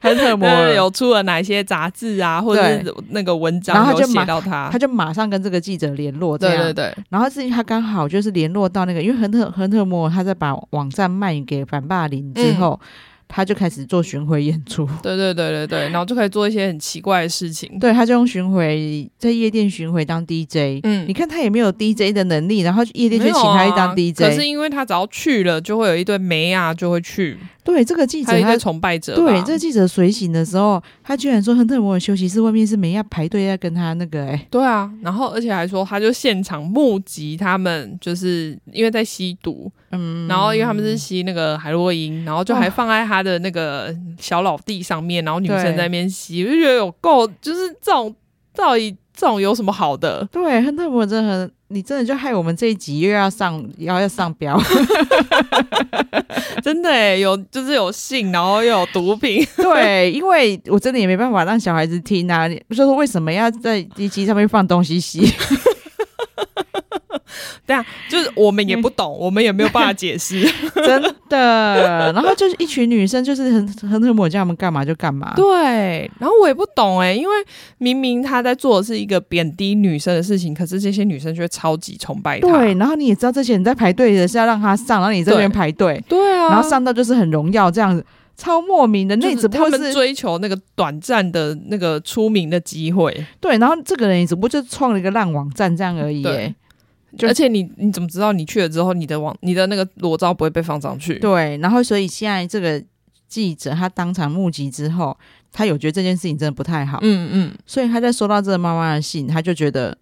很特莫有出了哪些杂志啊，或者是那个文章，然后他就写到他，他就马上跟这个记者联络，对对对。然后至于他刚好就是联络到那个，因为亨特亨特莫他在把网站卖给反霸凌之后。嗯他就开始做巡回演出，对对对对对，(laughs) 然后就可以做一些很奇怪的事情。对，他就用巡回在夜店巡回当 DJ。嗯，你看他也没有 DJ 的能力，然后夜店就请他去当 DJ。啊、可是因为他只要去了，就会有一堆梅啊，就会去。对，这个记者他崇拜者。对，这个记者随行的时候，他居然说亨特摩尔休息室外面是梅亚排队要跟他那个哎、欸。对啊，然后而且还说他就现场目击他们，就是因为在吸毒，嗯，然后因为他们是吸那个海洛因，然后就还放在他的那个小老弟上面，然后女生在那边吸，我就觉得有够，就是这种到底这种有什么好的？对，亨特摩尔真的很。你真的就害我们这一集又要上，要要上标，(laughs) 真的诶，有就是有性，然后又有毒品，(laughs) (laughs) 对，因为我真的也没办法让小孩子听啊，就说为什么要在机器上面放东西吸？对啊，就是我们也不懂，我们也没有办法解释，(laughs) 真的。然后就是一群女生，就是很很很我叫他们干嘛就干嘛。对，然后我也不懂哎，因为明明他在做的是一个贬低女生的事情，可是这些女生却超级崇拜他。对，然后你也知道这些人在排队的是要让他上，然后你这边排队，对啊，然后上到就是很荣耀这样子，超莫名的。那只不过是追求那个短暂的那个出名的机会。对，然后这个人也只不过就创了一个烂网站这样而已。对。而且你你怎么知道你去了之后，你的网你的那个裸照不会被放上去？对，然后所以现在这个记者他当场目击之后，他有觉得这件事情真的不太好，嗯嗯，所以他在收到这个妈妈的信，他就觉得。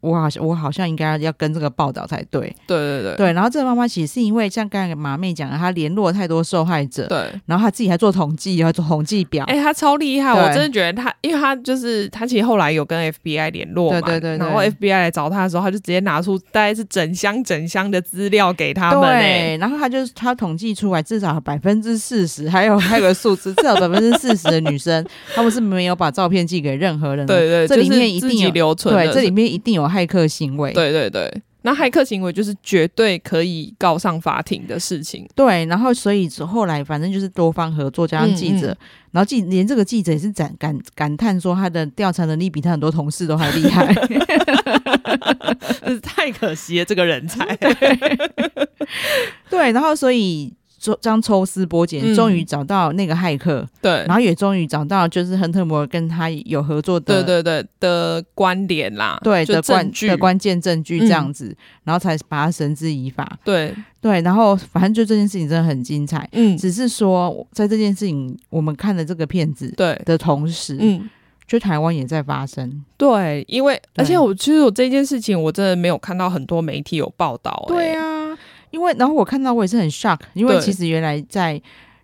我好像我好像应该要跟这个报道才对，对对对对。然后这个妈妈其实是因为像刚才马妹讲的，她联络太多受害者，对。然后她自己还做统计，还做统计表。哎、欸，她超厉害，我真的觉得她，因为她就是她其实后来有跟 FBI 联络嘛，对对对，对。然后 FBI 来找她的时候，她就直接拿出大概是整箱整箱的资料给他们。对。然后她就是她统计出来，至少百分之四十，还有还有个数字，至少百分之四十的女生，她们是没有把照片寄给任何人的。对，对对，这里面一定有留存，对，这里面一定有骇客行为。对对对，那骇客行为就是绝对可以告上法庭的事情。对，然后所以后来反正就是多方合作加上记者，嗯嗯、然后记连这个记者也是感感感叹说他的调查能力比他很多同事都还厉害，(laughs) 就是太可惜了这个人才。(laughs) 对，然后所以。这样抽丝剥茧，终于找到那个骇客，嗯，对，然后也终于找到就是亨特摩尔跟他有合作的，对对对的关联啦，对的关的关键证据这样子，嗯，然后才把他绳之以法，对。对，然后反正就这件事情真的很精彩，嗯，只是说在这件事情我们看了这个片子对。的同时，嗯，就台湾也在发生，对，因为而且我其实我这件事情我真的没有看到很多媒体有报道，欸，对啊。因为，然后我看到我也是很 shock，因为其实原来在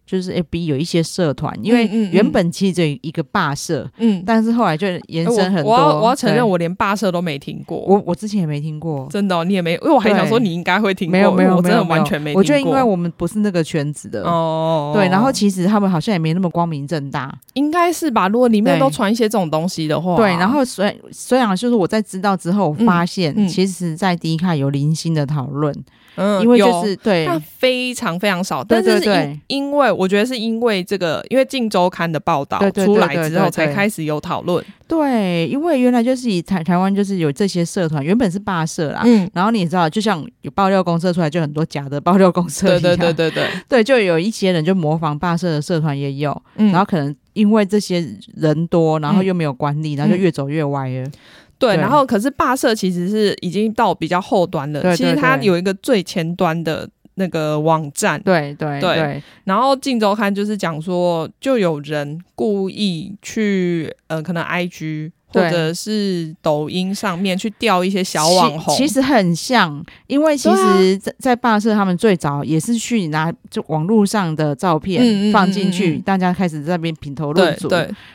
就是 FB 有一些社团，因为原本其实只一个霸社，嗯，但是后来就延伸很多。我要我要承认，我连霸社都没听过，我我之前也没听过，真的、哦，你也没，因为我还想说你应该会听过，没有没有，我真的完全没听过。我觉得因为我们不是那个圈子的。哦，对，然后其实他们好像也没那么光明正大，应该是吧？如果里面都传一些这种东西的话，对，然后虽虽然就是我在知道之后发现，嗯。嗯、其实在第一看有零星的讨论。嗯，因为就是对，它非常非常少，但是是因因为我觉得是因为这个，因为《镜周刊》的报道出来之后，才开始有讨论。对，因为原来就是以台台湾就是有这些社团，原本是霸社啦，嗯，然后你也知道，就像有爆料公社出来，就很多假的爆料公社，(laughs) 对对对对对，(laughs) 对，就有一些人就模仿霸社的社团也有，嗯，然后可能因为这些人多，然后又没有管理，然后就越走越歪了。对，然后可是霸社其实是已经到比较后端了。其实它有一个最前端的那个网站。对对对，对。然后《镜周刊》就是讲说，就有人故意去，呃，可能 IG。或者是抖音上面去钓一些小网红，其实很像，因为其实在，在在霸社他们最早也是去拿就网络上的照片放进去，嗯嗯。嗯嗯，大家开始在那边评头论足，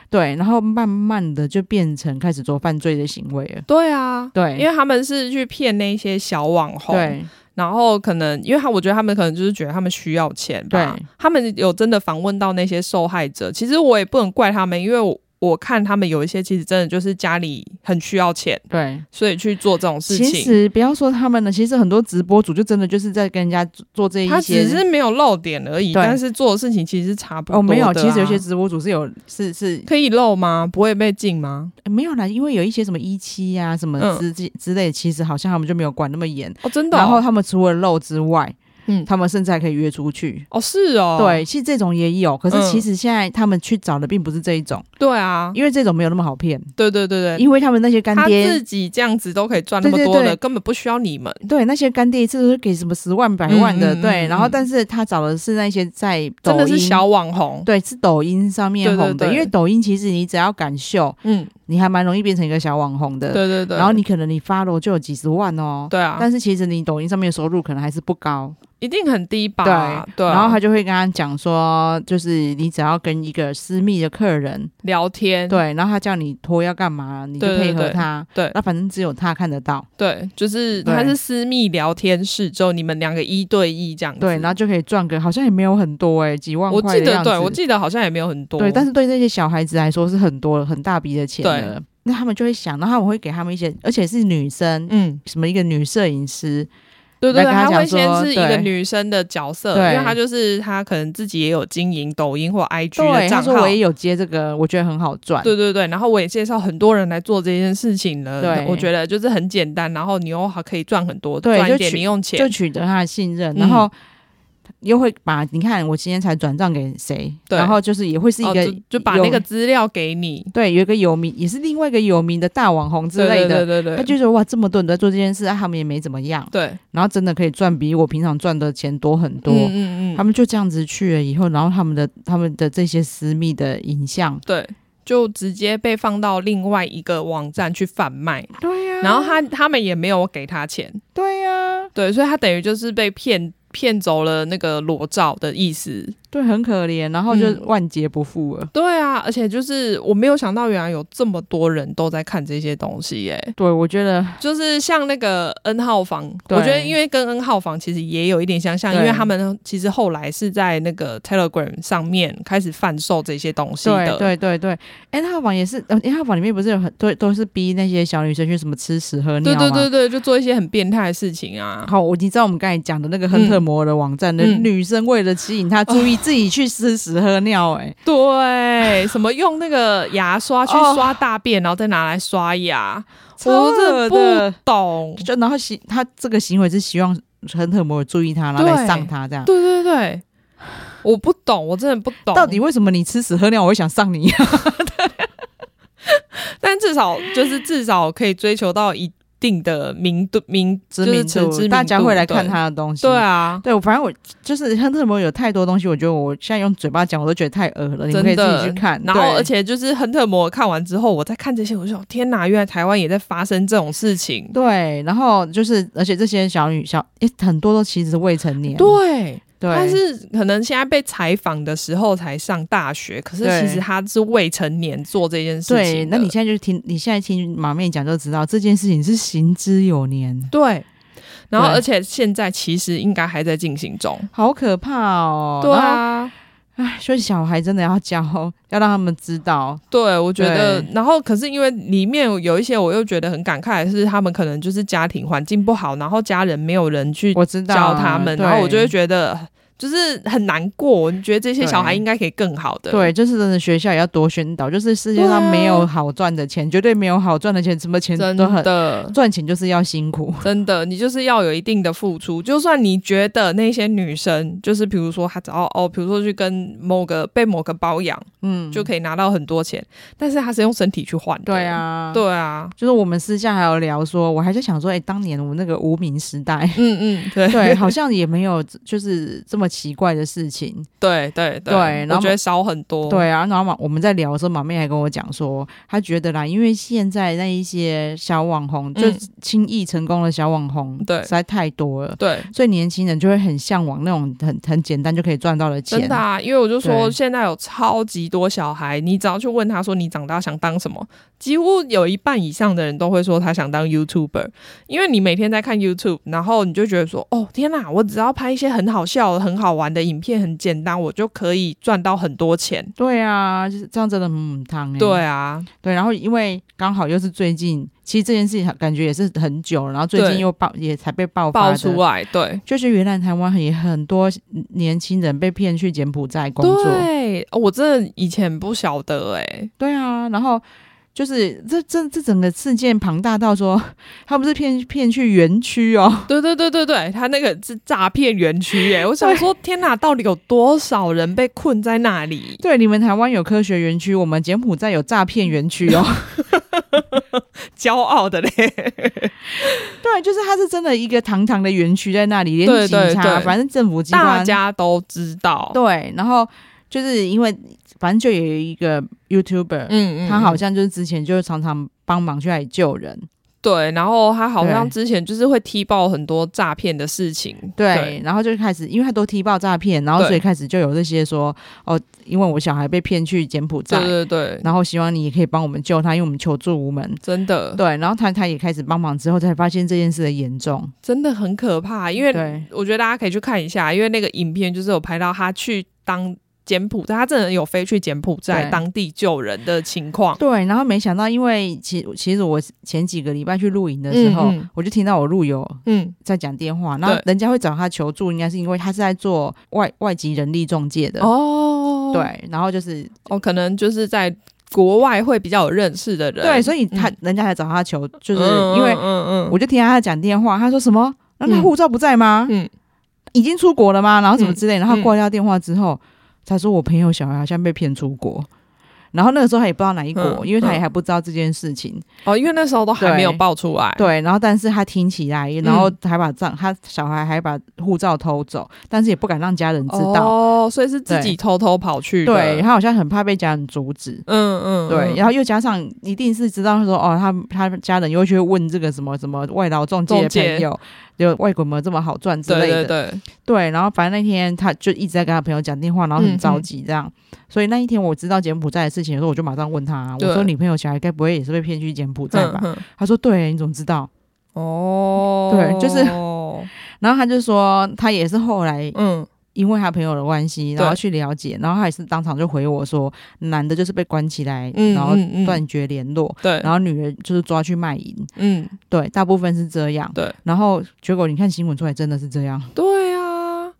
对。然后慢慢的就变成开始做犯罪的行为了。对啊，对，因为他们是去骗那些小网红，对，然后可能因为他我觉得他们可能就是觉得他们需要钱吧，对，他们有真的访问到那些受害者，其实我也不能怪他们，因为我。我看他们有一些其实真的就是家里很需要钱，对，所以去做这种事情。其实不要说他们了，其实很多直播主就真的就是在跟人家做这一些，他只是没有露点而已，但是做的事情其实是差不多、啊。哦，没有，其实有些直播主是有是是可以露吗？不会被禁吗？没有啦，因为有一些什么一期呀什么之之之类，其实好像他们就没有管那么严哦，真的、哦。然后他们除了露之外。嗯，他们甚至还可以约出去。哦，是哦，对，其实这种也有，可是其实现在他们去找的并不是这一种，对啊，因为这种没有那么好骗，对对对对，因为他们那些干爹他自己这样子都可以赚那么多的，对对对，根本不需要你们，对，那些干爹一次都是给什么十万百万的，嗯、对，然后但是他找的是那些在抖音，真的是小网红，对，是抖音上面红的，因为抖音其实你只要敢秀，嗯，你还蛮容易变成一个小网红的，对对对，然后你可能你 follow 就有几十万哦，对啊，但是其实你抖音上面的收入可能还是不高。一定很低吧？对，对啊，然后他就会跟他讲说，就是你只要跟一个私密的客人聊天，对，然后他叫你脱要干嘛，你就配合他，对，对，对，那反正只有他看得到，对，就是他是私密聊天室，之后你们两个一对一这样子，对，然后就可以赚个好像也没有很多哎、欸，几万块，我记得，对，我记得好像也没有很多，对，但是对那些小孩子来说是很多很大笔的钱的，那他们就会想，然后我会给他们一些，而且是女生，嗯，什么一个女摄影师。对对对，他会先是一个女生的角色，因为他就是他可能自己也有经营抖音或 IG 的账号。他说我也有接这个，我觉得很好赚。对对对，然后我也介绍很多人来做这件事情了。对，我觉得就是很简单，然后你又还可以赚很多，赚一点零用钱，就取得他的信任。然后又会把你看我今天才转账给谁，然后就是也会是一个、哦、就，就把那个资料给你，对，有一个有名也是另外一个有名的大网红之类的，对对对，对，他就说哇，这么多人在做这件事，啊、他们也没怎么样，对，然后真的可以赚比我平常赚的钱多很多，嗯嗯嗯，他们就这样子去了以后，然后他们的他们的这些私密的影像，对。就直接被放到另外一个网站去贩卖，对呀、啊，然后他他们也没有给他钱，对呀、啊，对，所以他等于就是被骗骗走了那个裸照的意思。对，很可怜，然后就万劫不复了、嗯。对啊，而且就是我没有想到，原来有这么多人都在看这些东西耶。对，我觉得就是像那个 N 号房，我觉得因为跟 N 号房其实也有一点相像，因为他们其实后来是在那个 Telegram 上面开始贩售这些东西的。对对对对，N 号房也是，N 号房里面不是有很多都是逼那些小女生去什么吃屎喝尿吗？对对对对，就做一些很变态的事情啊。好，我你知道我们刚才讲的那个亨特摩尔的网站的、嗯、女生为了吸引他注意，自己去吃。屎喝尿哎、欸，对，什么用那个牙刷去刷大便，哦、然后再拿来刷牙，我真的不懂。就然后希他这个行为是希望很特摩尔注意他，然后来上他这样。对对对，我不懂，我真的不懂，到底为什么你吃屎喝尿，我会想上你？(laughs) 但至少就是至少可以追求到一。定的名度名知名度，大家会来看他的东西。对啊，对，我反正我就是亨特摩有太多东西，我觉得我现在用嘴巴讲，我都觉得太恶了。你们可以自己去看。然后，而且就是亨特摩看完之后，我在看这些，我就说天哪，原来台湾也在发生这种事情。对，然后就是，而且这些小女小，诶，很多都其实是未成年。对。对，他是可能现在被采访的时候才上大学，可是其实他是未成年做这件事情。对，那你现在就听，你现在听马面讲就知道这件事情是行之有年。对，然后而且现在其实应该还在进行中，好可怕哦。对啊。唉，所以小孩真的要教，(laughs) 要让他们知道。对，我觉得，然后可是因为里面有一些，我又觉得很感慨是，他们可能就是家庭环境不好，然后家人没有人去教他们，然后我就会觉得。就是很难过，你觉得这些小孩应该可以更好的？对，就是真的学校也要多宣导，就是世界上没有好赚的钱，绝对没有好赚的钱，什么钱都很的赚钱就是要辛苦，真的，你就是要有一定的付出。就算你觉得那些女生，就是比如说她只要哦，比如说去跟某个被某个包养，嗯，就可以拿到很多钱，但是她是用身体去换的。对啊，对啊，就是我们私下还有聊说，我还在想说，哎、欸，当年我们那个无名时代，嗯嗯，对对，好像也没有就是这么。奇怪的事情，对对对，然后我觉得少很多。对啊，然后马我们在聊的时候，马妹还跟我讲说，她觉得啦，因为现在那一些小网红，嗯、就轻易成功的小网红，对，实在太多了，对，所以年轻人就会很向往那种很很简单就可以赚到的钱。真的啊，因为我就说现在有超级多小孩，你只要去问他说你长大想当什么，几乎有一半以上的人都会说他想当 YouTuber，因为你每天在看 YouTube，然后你就觉得说，哦天哪，我只要拍一些很好笑、很好玩的影片，很简单，我就可以赚到很多钱。对啊，就是这样，真的很烫。对啊，对，然后因为刚好又是最近，其实这件事情感觉也是很久，然后最近又爆，也才被爆发爆出来。对，就是原来台湾也很多年轻人被骗去柬埔寨工作。对，我真的以前不晓得哎、欸。对啊，然后。就是这这这整个事件庞大到说，他不是骗骗去园区哦？对对对对对，他那个是诈骗园区耶！我想说，天哪，到底有多少人被困在那里？对，你们台湾有科学园区，我们柬埔寨有诈骗园区哦，(laughs) 骄傲的嘞。(laughs) 对，就是他是真的一个堂堂的园区在那里，连警察，对对对，反正政府机关大家都知道。对，然后就是因为。反正就有一个 YouTuber，嗯，嗯，他好像就是之前就是常常帮忙去来救人，对，然后他好像之前就是会踢爆很多诈骗的事情，对，对，然后就开始，因为他都踢爆诈骗，然后所以开始就有这些说，哦，因为我小孩被骗去柬埔寨，对对对，然后希望你也可以帮我们救他，因为我们求助无门，真的，对，然后他他也开始帮忙之后，才发现这件事的严重，真的很可怕，因为我觉得大家可以去看一下，因为那个影片就是有拍到他去当。柬埔寨，他真的有飞去柬埔寨当地救人的情况。对，然后没想到，因为其其实我前几个礼拜去露营的时候，嗯嗯，我就听到我路友嗯在讲电话，然后人家会找他求助，应该是因为他是在做外外籍人力中介的哦。对，然后就是哦，可能就是在国外会比较有认识的人。对，所以他、嗯、人家来找他求，就是因为嗯嗯，我就听他讲电话，他说什么？那他护照不在吗？嗯。已经出国了吗？然后什么之类，然后挂掉电话之后，他说我朋友小孩好像被骗出国。然后那个时候他也不知道哪一国，嗯、因为他也还不知道这件事情。哦，因为那时候都还没有爆出来。对，然后但是他听起来，然后还把账，他小孩还把护照偷走，但是也不敢让家人知道。哦，所以是自己偷偷跑去。对，他好像很怕被家人阻止。嗯嗯。对，然后又加上一定是知道说哦，他他家人又去问这个什么什么外劳中介的朋友。就外国没有这么好赚之类的，对对对，对，然后反正那天他就一直在跟他朋友讲电话，然后很着急这样，嗯、所以那一天我知道柬埔寨的事情的时候，我就马上问他，对我说你朋友小孩该不会也是被骗去柬埔寨吧？嗯、他说对，你怎么知道？哦，对，就是，(laughs) 然后他就说他也是后来嗯。因为他朋友的关系，然后去了解，然后他也是当场就回我说，男的就是被关起来，嗯、然后断绝联络，对、嗯，然后女人就是抓去卖淫，嗯，对，大部分是这样，对，然后结果你看新闻出来真的是这样，对啊，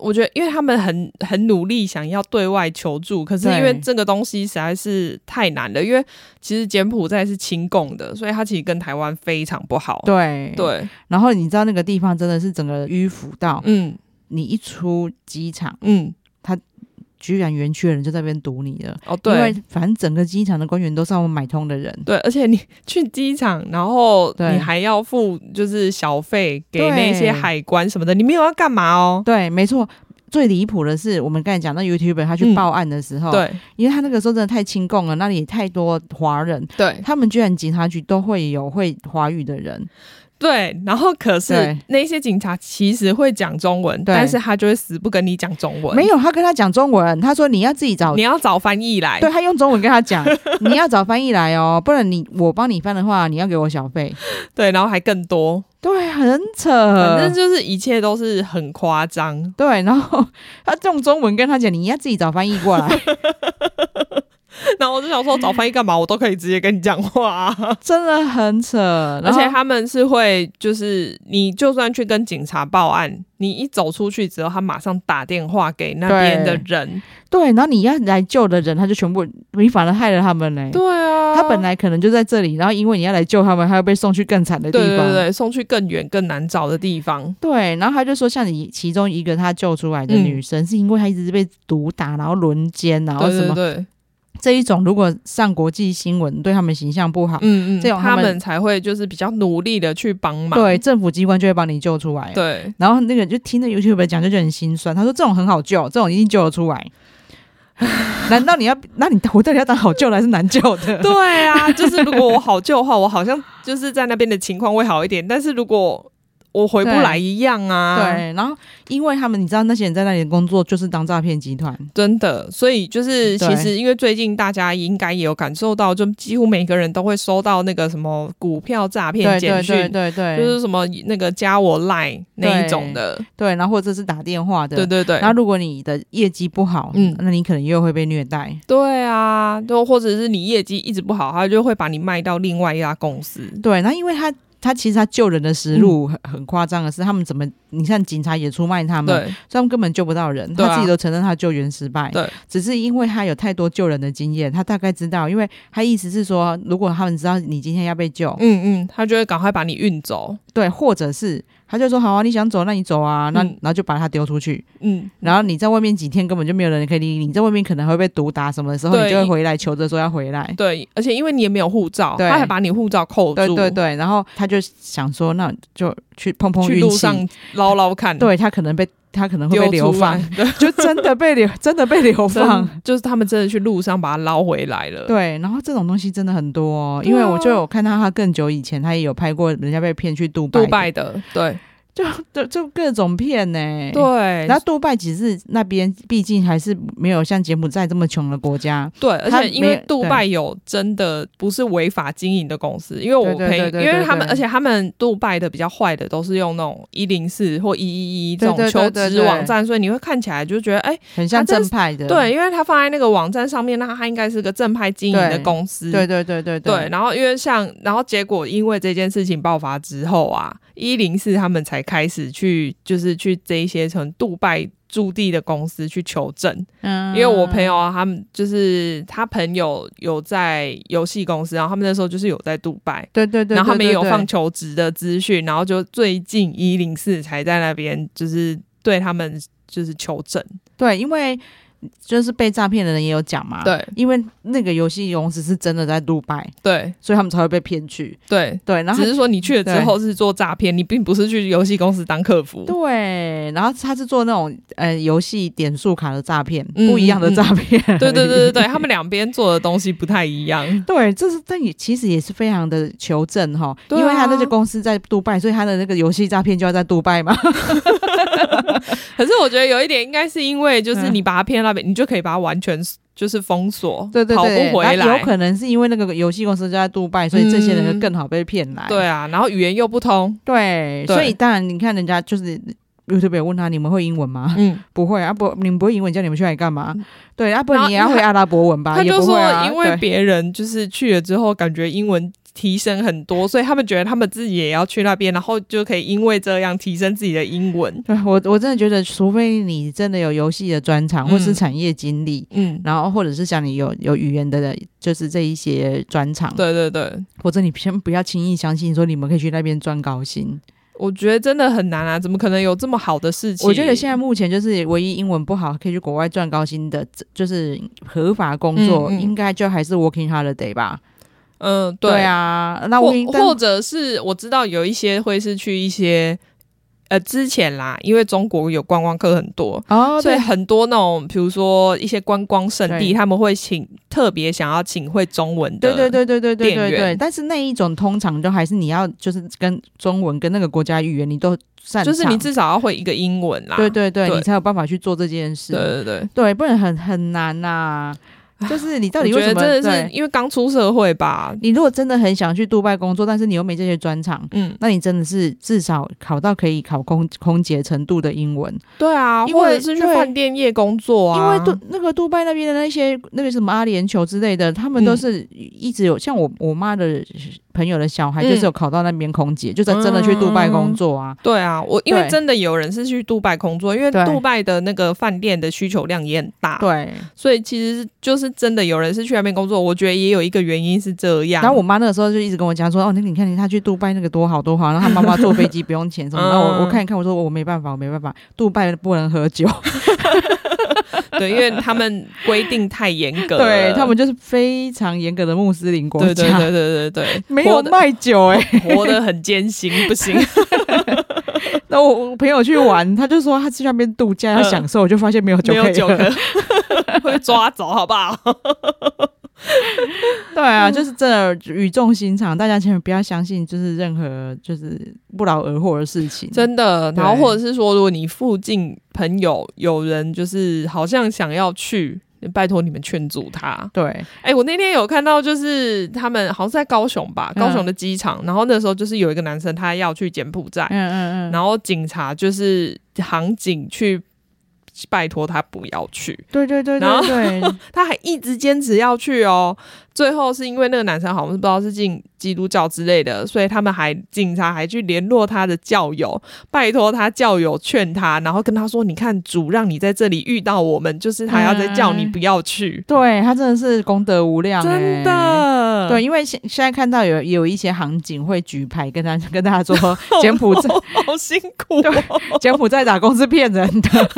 我觉得因为他们很很努力想要对外求助，可是因为这个东西实在是太难了，因为其实柬埔寨是亲共的，所以他其实跟台湾非常不好，对。对，然后你知道那个地方真的是整个迂腐到，嗯。你一出机场，嗯，他居然园区的人就在那边堵你了。哦，对，因为反正整个机场的官员都是我们买通的人。对，而且你去机场，然后你还要付就是小费给那些海关什么的，你没有要干嘛哦？对，没错。最离谱的是，我们刚才讲到 YouTuber 他去报案的时候，嗯、对，因为他那个时候真的太亲共了，那里也太多华人，对，他们居然警察局都会有会华语的人。对，然后可是那些警察其实会讲中文，但是他就会死不跟你讲中文。没有，他跟他讲中文，他说你要自己找，你要找翻译来。对，他用中文跟他讲，(laughs) 你要找翻译来哦，不然你我帮你翻的话，你要给我小费。对，然后还更多。对，很扯，反正就是一切都是很夸张。对，然后他用中文跟他讲，你要自己找翻译过来。(laughs) (laughs) 然后我就想说，找翻译干嘛？我都可以直接跟你讲话啊，(laughs) 真的很扯。而且他们是会，就是你就算去跟警察报案，你一走出去之后，他马上打电话给那边的人。对，然后你要来救的人，他就全部你反而害了他们嘞。对啊，他本来可能就在这里，然后因为你要来救他们，他要被送去更惨的地方，对对对，送去更远、更难找的地方。对，然后他就说，像你其中一个他救出来的女生，嗯、是因为她一直被毒打，然后轮奸，然后什么。这一种如果上国际新闻，对他们形象不好，嗯嗯，这种他们，才会就是比较努力的去帮忙，对，政府机关就会帮你救出来，对。然后那个就听着 YouTube 讲，就觉得很心酸。他说这种很好救，这种一定救得出来。(laughs) 难道你要？那你我到底要当好救的还是难救的？对啊，就是如果我好救的话，我好像就是在那边的情况会好一点。但是如果我回不来一样啊，对，然后因为他们，你知道那些人在那里工作就是当诈骗集团，真的，所以就是其实因为最近大家应该也有感受到，就几乎每个人都会收到那个什么股票诈骗简讯，对对对，就是什么那个加我 Line 那一种的，对，然后或者是打电话的，对对对，然后如果你的业绩不好，嗯，那你可能又会被虐待，对啊，就或者是你业绩一直不好，他就会把你卖到另外一家公司，对，那因为他。他其实他救人的实录很很夸张的是，他们怎么？你看警察也出卖他们，对，所以他们根本救不到人。他自己都承认他救援失败，对，只是因为他有太多救人的经验，他大概知道，因为他意思是说，如果他们知道你今天要被救，嗯嗯，他就会赶快把你运走，对，或者是他就说好啊，你想走那你走啊，那然后就把他丢出去，嗯，然后你在外面几天根本就没有人可以理你，你在外面可能会被毒打什么的时候，你就会回来求着说要回来，对，而且因为你也没有护照，他还把你护照扣住，对对对，然后他就想说那就。去碰碰运气，去路上捞捞看，对，他可能被他可能会被流放，(laughs) 就真的被流，(laughs) 真的被流放，就是他们真的去路上把他捞回来了。对，然后这种东西真的很多哦，因为我就有看到他更久以前，他也有拍过人家被骗去杜拜，杜拜的，对。就 (laughs) 就就各种骗呢、欸，对。然后杜拜其实那边，毕竟还是没有像柬埔寨这么穷的国家。对，而且因为杜拜有真的不是违法经营的公司，因为我可以，因为他们，而且他们杜拜的比较坏的都是用那种一零四或一一一这种求职网站，所以你会看起来就觉得哎，欸、很像正派的。对，因为他放在那个网站上面，那他应该是个正派经营的公司。对对对对对，对。然后因为像，然后结果因为这件事情爆发之后啊，一零四他们才开始去。就是去这一些从杜拜驻地的公司去求证，嗯，因为我朋友啊，他们就是他朋友有在游戏公司，然后他们那时候就是有在杜拜，对对对，然后他们也有放求职的资讯，然后就最近一零四才在那边就是对他们就是求证。对，因为。就是被诈骗的人也有讲嘛，对，因为那个游戏公司是真的在杜拜，对，所以他们才会被骗去，对对。然后只是说你去了之后是做诈骗，你并不是去游戏公司当客服，对。然后他是做那种呃游戏点数卡的诈骗，不一样的诈骗，嗯嗯。对对对对对，他们两边做的东西不太一样。对，这是但也其实也是非常的求证哈，因为他那些公司在杜拜，所以他的那个游戏诈骗就要在杜拜嘛。(laughs) (laughs) 可是我觉得有一点应该是因为就是你把他骗到那边，你就可以把它。完全就是封锁，对对对，跑不回来。有可能是因为那个游戏公司就在杜拜，所以这些人就更好被骗来。嗯。对啊，然后语言又不通，对，对，所以当然你看人家就是 YouTube 问他，你们会英文吗？嗯，不会啊，不，你们不会英文，叫你们去来干嘛？嗯、对啊，不，你也要会阿拉伯文吧？他就说，啊、因为别人就是去了之后，感觉英文。提升很多，所以他们觉得他们自己也要去那边，然后就可以因为这样提升自己的英文。对，我我真的觉得，除非你真的有游戏的专长，或是产业经历，嗯，然后或者是像你有有语言的，就是这一些专长，对对对，或者你先不要轻易相信说你们可以去那边赚高薪。我觉得真的很难啊，怎么可能有这么好的事情？我觉得现在目前就是唯一英文不好可以去国外赚高薪的，就是合法工作，嗯嗯，应该就还是 Working Holiday 吧。嗯，对，对啊，那我或或者是我知道有一些会是去一些呃之前啦，因为中国有观光客很多哦，所以很多那种比如说一些观光胜地，他们会请特别想要请会中文的，对对对对对对对对。但是那一种通常都还是你要就是跟中文跟那个国家语言你都擅长，就是你至少要会一个英文啦，对对对，对，你才有办法去做这件事，对对对。对，不然很很难呐、啊。(laughs) 就是你到底为什么？真的是因为刚出社会吧？你如果真的很想去杜拜工作，但是你又没这些专长，嗯，那你真的是至少考到可以考空空姐程度的英文。对啊，或者是去饭店业工作啊。因为杜那个杜拜那边的那些那个什么阿联酋之类的，他们都是一直有、嗯、像我我妈的。朋友的小孩就是有考到那边空姐，嗯，就是真的去杜拜工作啊。对啊，我因为真的有人是去杜拜工作，因为杜拜的那个饭店的需求量也很大。对，所以其实就是真的有人是去那边工作。我觉得也有一个原因是这样。然后我妈那个时候就一直跟我讲说：“哦，那你看，你他去杜拜那个多好多好。”然后他妈妈 (laughs) 坐飞机不用钱什么。然后我我看一看，我说我没办法，我没办法，杜拜不能喝酒。(laughs) 对，因为他们规定太严格，对他们就是非常严格的穆斯林国家，对对对对对对，没有卖酒哎、欸，活得很艰辛，不行。(laughs) 那我朋友去玩，他就说他去那边度假要享受，我就发现没有酒可以喝，没有酒喝。(laughs) 会抓走，好不好？(laughs) 对啊，就是真的语重心长，大家千万不要相信，就是任何就是不劳而获的事情，真的。然后或者是说，如果你附近朋友有人就是好像想要去，拜托你们劝阻他。对，哎、欸，我那天有看到，就是他们好像是在高雄吧，高雄的机场、嗯，然后那时候就是有一个男生他要去柬埔寨，嗯嗯嗯，然后警察就是航警去。拜托他不要去，对对对对，然后 (laughs) 他还一直坚持要去哦。最后是因为那个男生好像是不知道是进基督教之类的，所以他们还警察还去联络他的教友，拜托他教友劝他，然后跟他说：“你看主让你在这里遇到我们，就是他要再叫你不要去。嗯 (laughs) ”对，他真的是功德无量，真的。对，因为现现在看到有有一些行警会举牌跟他跟大家说 (laughs) 柬埔寨好辛苦，哦，柬埔寨打工是骗人的。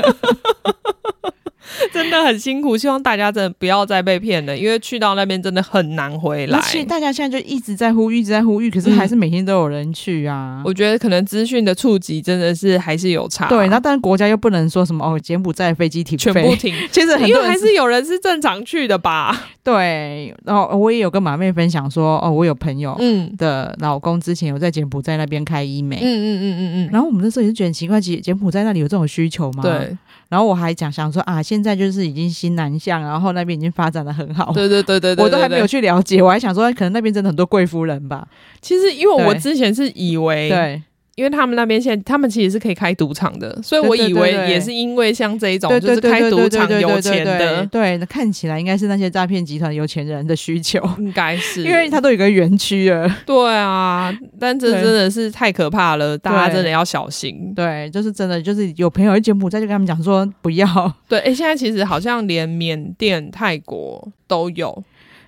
(laughs) 真的很辛苦，希望大家真的不要再被骗了，因为去到那边真的很难回来。而且大家现在就一直在呼吁，一直在呼吁，可是还是每天都有人去啊。嗯、我觉得可能资讯的触及真的是还是有差。对，那但是国家又不能说什么哦，柬埔寨飞机停飞，全部停。(laughs) 其实因为还是有人是正常去的吧？对。然后我也有跟马妹分享说，哦，我有朋友嗯的老公之前有在柬埔寨那边开医美，嗯嗯嗯嗯嗯。然后我们那时候也是觉得很奇怪，柬柬埔寨那里有这种需求吗？对。然后我还讲想说啊，现在就是已经新南向，然后那边已经发展的很好。对对对对对，我都还没有去了解，我还想说可能那边真的很多贵夫人吧。其实因为我之前是以为对。因为他们那边现在，他们其实是可以开赌场的，所以我以为也是因为像这一种，就是开赌场有钱的，对，那看起来应该是那些诈骗集团有钱人的需求，应该是，因为他都有个园区了。对啊，但这真的是太可怕了，大家真的要小心。对，就是真的，就是有朋友在柬埔寨就跟他们讲说不要。对，哎、欸，现在其实好像连缅甸、泰国都有。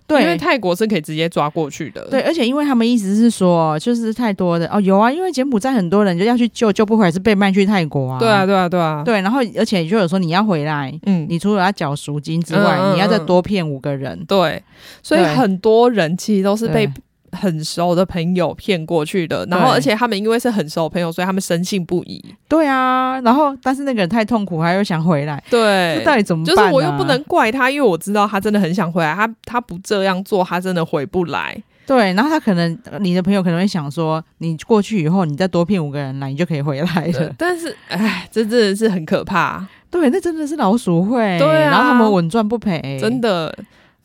对，因为泰国是可以直接抓过去的。对，而且因为他们意思是说，就是太多的哦，有啊，因为柬埔寨很多人就要去救，救不回来是被卖去泰国啊。对啊，对啊，对啊。对，然后而且就有说你要回来，嗯，你除了要缴赎金之外，嗯、你要再多骗五个人。对，所以很多人其实都是被。很熟的朋友骗过去的，然后而且他们因为是很熟的朋友，所以他们深信不疑。对啊，然后但是那个人太痛苦，他又想回来。对，这到底怎么办？就是我又不能怪他，因为我知道他真的很想回来。他他不这样做，他真的回不来。对，然后他可能你的朋友可能会想说，你过去以后，你再多骗五个人来，你就可以回来了。但是，哎，这真的是很可怕。对，那真的是老鼠会。对啊，然后他们稳赚不赔，真的。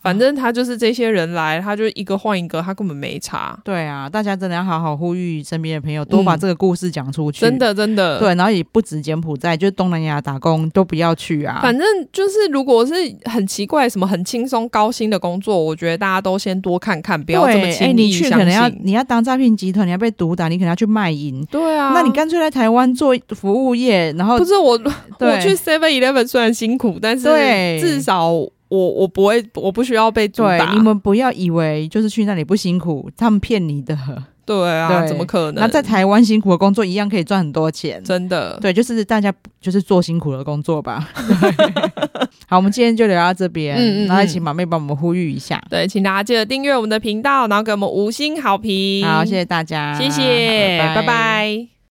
反正他就是这些人来，他就一个换一个，他根本没查。对啊，大家真的要好好呼吁身边的朋友，多把这个故事讲出去。嗯、真的，真的。对，然后也不止柬埔寨，就是东南亚打工都不要去啊。反正就是，如果是很奇怪、什么很轻松、高薪的工作，我觉得大家都先多看看，不要这么轻易你去可能要你要当诈骗集团，你要被毒打，你可能要去卖淫。对啊，那你干脆来台湾做服务业，然后不是我，我去 Seven Eleven 虽然辛苦，但是至少。我我不会，我不需要被。对，你们不要以为就是去那里不辛苦，他们骗你的。对啊，对怎么可能？那在台湾辛苦的工作一样可以赚很多钱，真的。对，就是大家就是做辛苦的工作吧。(laughs) 好，我们今天就聊到这边，嗯嗯，然后请马妹帮我们呼吁一下。对，请大家记得订阅我们的频道，然后给我们五星好评。好，谢谢大家，谢谢，拜拜。拜拜。